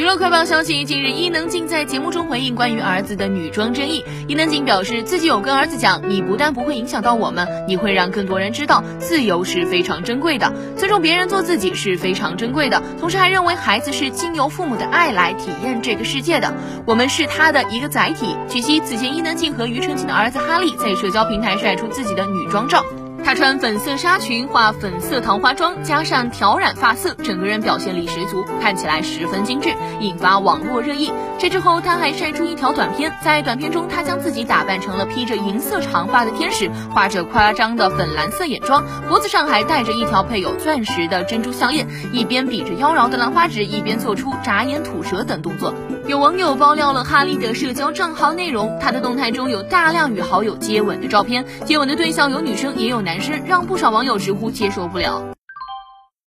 娱乐快报消息：近日，伊能静在节目中回应关于儿子的女装争议。伊能静表示，自己有跟儿子讲，你不但不会影响到我们，你会让更多人知道，自由是非常珍贵的，尊重别人做自己是非常珍贵的。同时还认为，孩子是经由父母的爱来体验这个世界的，我们是他的一个载体。据悉，此前伊能静和庾澄庆的儿子哈利在社交平台晒出自己的女装照。她穿粉色纱裙，画粉色桃花妆，加上挑染发色，整个人表现力十足，看起来十分精致，引发网络热议。这之后，她还晒出一条短片，在短片中，她将自己打扮成了披着银色长发的天使，画着夸张的粉蓝色眼妆，脖子上还戴着一条配有钻石的珍珠项链，一边比着妖娆的兰花指，一边做出眨眼、吐舌等动作。有网友爆料了哈利的社交账号内容，他的动态中有大量与好友接吻的照片，接吻的对象有女生也有男让不少网友直呼接受不了。